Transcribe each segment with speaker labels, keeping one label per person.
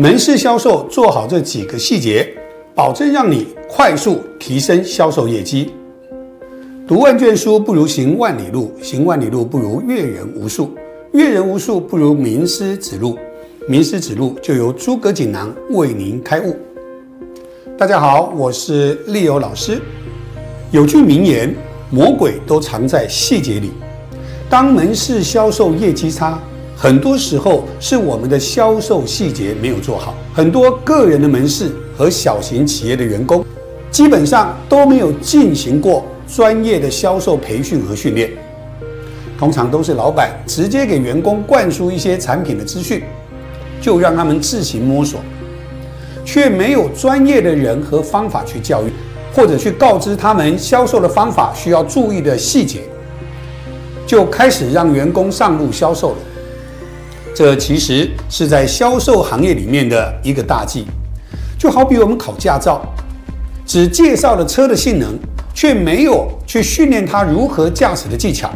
Speaker 1: 门市销售做好这几个细节，保证让你快速提升销售业绩。读万卷书不如行万里路，行万里路不如阅人无数，阅人无数不如名师指路，名师指路就由诸葛锦囊为您开悟。大家好，我是利友老师。有句名言：魔鬼都藏在细节里。当门市销售业绩差，很多时候是我们的销售细节没有做好。很多个人的门市和小型企业的员工，基本上都没有进行过专业的销售培训和训练。通常都是老板直接给员工灌输一些产品的资讯，就让他们自行摸索，却没有专业的人和方法去教育，或者去告知他们销售的方法需要注意的细节。就开始让员工上路销售了，这其实是在销售行业里面的一个大忌。就好比我们考驾照，只介绍了车的性能，却没有去训练他如何驾驶的技巧，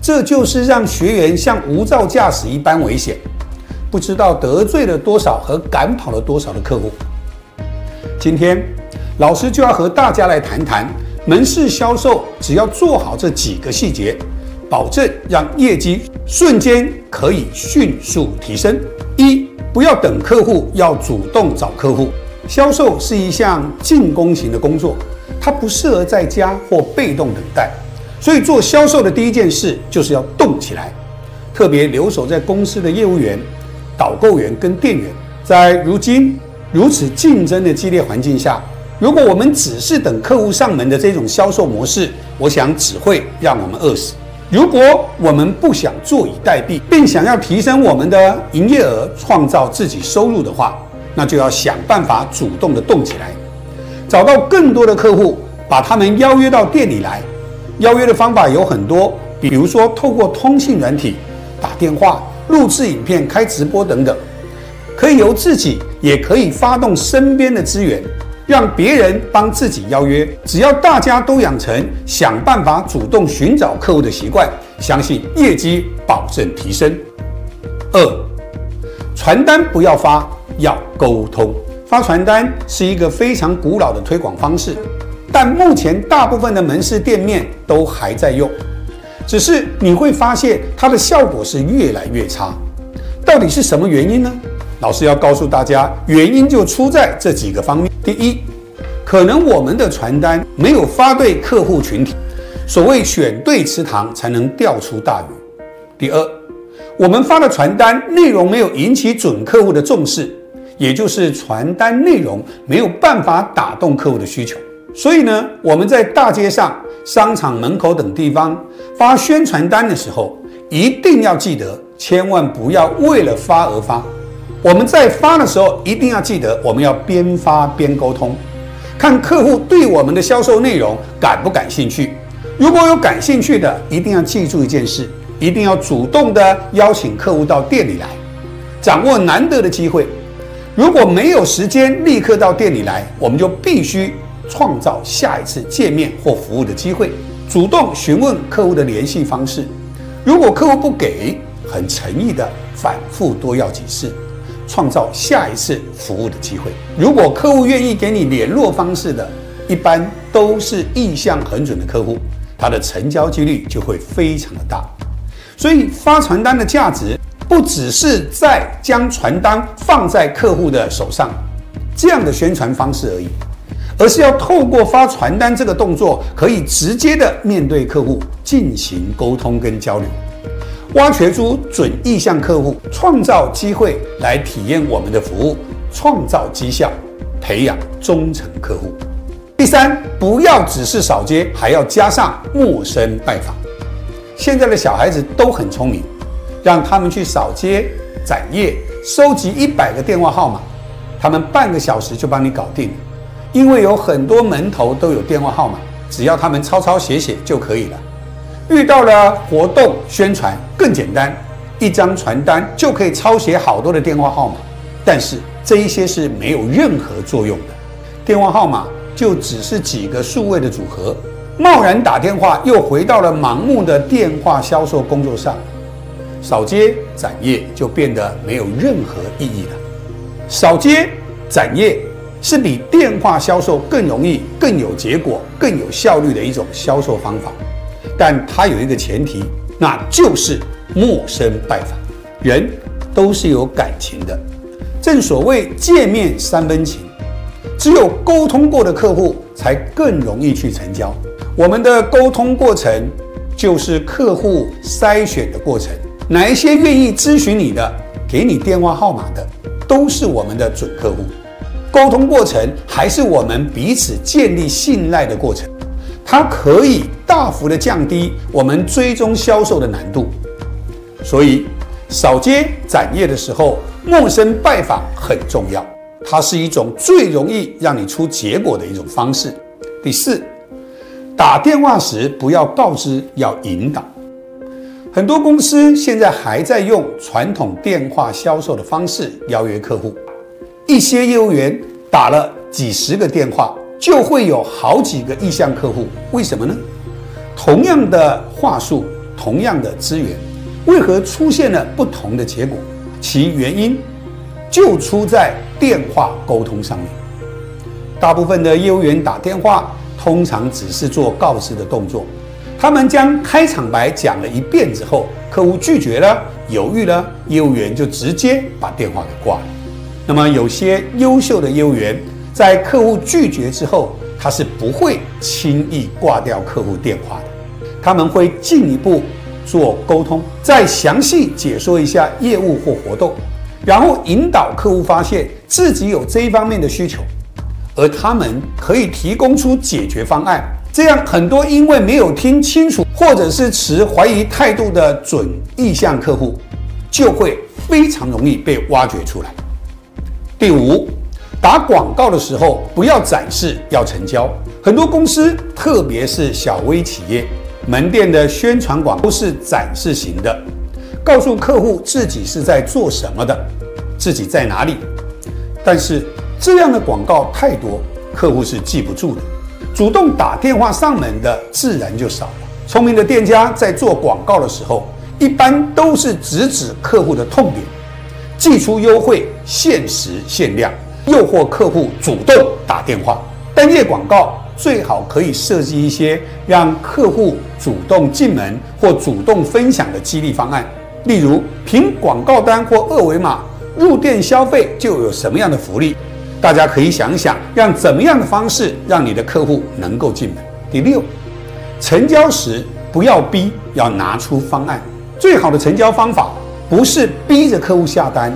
Speaker 1: 这就是让学员像无照驾驶一般危险，不知道得罪了多少和赶跑了多少的客户。今天，老师就要和大家来谈谈门市销售，只要做好这几个细节。保证让业绩瞬间可以迅速提升。一，不要等客户，要主动找客户。销售是一项进攻型的工作，它不适合在家或被动等待。所以做销售的第一件事就是要动起来。特别留守在公司的业务员、导购员跟店员，在如今如此竞争的激烈环境下，如果我们只是等客户上门的这种销售模式，我想只会让我们饿死。如果我们不想坐以待毙，并想要提升我们的营业额、创造自己收入的话，那就要想办法主动的动起来，找到更多的客户，把他们邀约到店里来。邀约的方法有很多，比如说透过通信软体、打电话、录制影片、开直播等等，可以由自己，也可以发动身边的资源。让别人帮自己邀约，只要大家都养成想办法主动寻找客户的习惯，相信业绩保证提升。二，传单不要发，要沟通。发传单是一个非常古老的推广方式，但目前大部分的门市店面都还在用，只是你会发现它的效果是越来越差。到底是什么原因呢？老师要告诉大家，原因就出在这几个方面。第一，可能我们的传单没有发对客户群体，所谓选对池塘才能钓出大鱼。第二，我们发的传单内容没有引起准客户的重视，也就是传单内容没有办法打动客户的需求。所以呢，我们在大街上、商场门口等地方发宣传单的时候，一定要记得，千万不要为了发而发。我们在发的时候，一定要记得，我们要边发边沟通，看客户对我们的销售内容感不感兴趣。如果有感兴趣的，一定要记住一件事，一定要主动的邀请客户到店里来，掌握难得的机会。如果没有时间立刻到店里来，我们就必须创造下一次见面或服务的机会，主动询问客户的联系方式。如果客户不给，很诚意的反复多要几次。创造下一次服务的机会。如果客户愿意给你联络方式的，一般都是意向很准的客户，他的成交几率就会非常的大。所以发传单的价值不只是在将传单放在客户的手上这样的宣传方式而已，而是要透过发传单这个动作，可以直接的面对客户进行沟通跟交流。挖掘出准意向客户，创造机会来体验我们的服务，创造绩效，培养忠诚客户。第三，不要只是扫街，还要加上陌生拜访。现在的小孩子都很聪明，让他们去扫街、展业，收集一百个电话号码，他们半个小时就帮你搞定了。因为有很多门头都有电话号码，只要他们抄抄写写就可以了。遇到了活动宣传更简单，一张传单就可以抄写好多的电话号码，但是这一些是没有任何作用的，电话号码就只是几个数位的组合，贸然打电话又回到了盲目的电话销售工作上，扫街展业就变得没有任何意义了。扫街展业是比电话销售更容易、更有结果、更有效率的一种销售方法，但它有一个前提，那就是陌生拜访。人都是有感情的，正所谓见面三分情，只有沟通过的客户才更容易去成交。我们的沟通过程就是客户筛选的过程，哪一些愿意咨询你的，给你电话号码的，都是我们的准客户。沟通过程还是我们彼此建立信赖的过程，它可以大幅的降低我们追踪销售的难度。所以，扫街展业的时候，陌生拜访很重要，它是一种最容易让你出结果的一种方式。第四，打电话时不要告知，要引导。很多公司现在还在用传统电话销售的方式邀约客户。一些业务员打了几十个电话，就会有好几个意向客户。为什么呢？同样的话术，同样的资源，为何出现了不同的结果？其原因就出在电话沟通上面。大部分的业务员打电话，通常只是做告知的动作。他们将开场白讲了一遍之后，客户拒绝了，犹豫了，业务员就直接把电话给挂了。那么，有些优秀的业务员在客户拒绝之后，他是不会轻易挂掉客户电话的。他们会进一步做沟通，再详细解说一下业务或活动，然后引导客户发现自己有这一方面的需求，而他们可以提供出解决方案。这样，很多因为没有听清楚或者是持怀疑态度的准意向客户，就会非常容易被挖掘出来。第五，打广告的时候不要展示，要成交。很多公司，特别是小微企业，门店的宣传广都是展示型的，告诉客户自己是在做什么的，自己在哪里。但是这样的广告太多，客户是记不住的。主动打电话上门的自然就少了。聪明的店家在做广告的时候，一般都是直指客户的痛点。寄出优惠，限时限量，诱惑客户主动打电话。单页广告最好可以设计一些让客户主动进门或主动分享的激励方案，例如凭广告单或二维码入店消费就有什么样的福利。大家可以想想，让怎么样的方式让你的客户能够进门。第六，成交时不要逼，要拿出方案。最好的成交方法。不是逼着客户下单，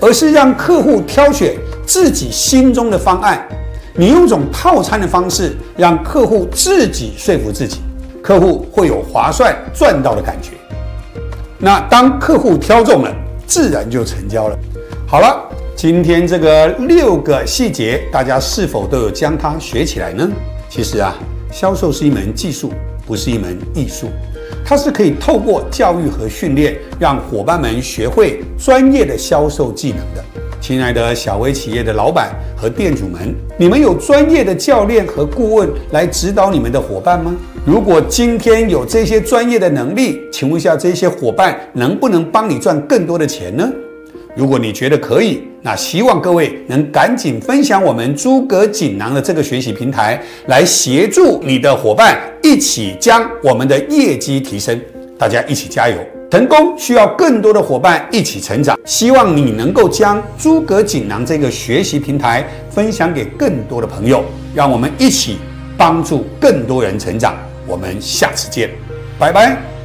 Speaker 1: 而是让客户挑选自己心中的方案。你用种套餐的方式，让客户自己说服自己，客户会有划算赚到的感觉。那当客户挑中了，自然就成交了。好了，今天这个六个细节，大家是否都有将它学起来呢？其实啊，销售是一门技术，不是一门艺术。它是可以透过教育和训练，让伙伴们学会专业的销售技能的。亲爱的小微企业的老板和店主们，你们有专业的教练和顾问来指导你们的伙伴吗？如果今天有这些专业的能力，请问一下，这些伙伴能不能帮你赚更多的钱呢？如果你觉得可以，那希望各位能赶紧分享我们诸葛锦囊的这个学习平台，来协助你的伙伴一起将我们的业绩提升。大家一起加油！成功需要更多的伙伴一起成长。希望你能够将诸葛锦囊这个学习平台分享给更多的朋友，让我们一起帮助更多人成长。我们下次见，拜拜。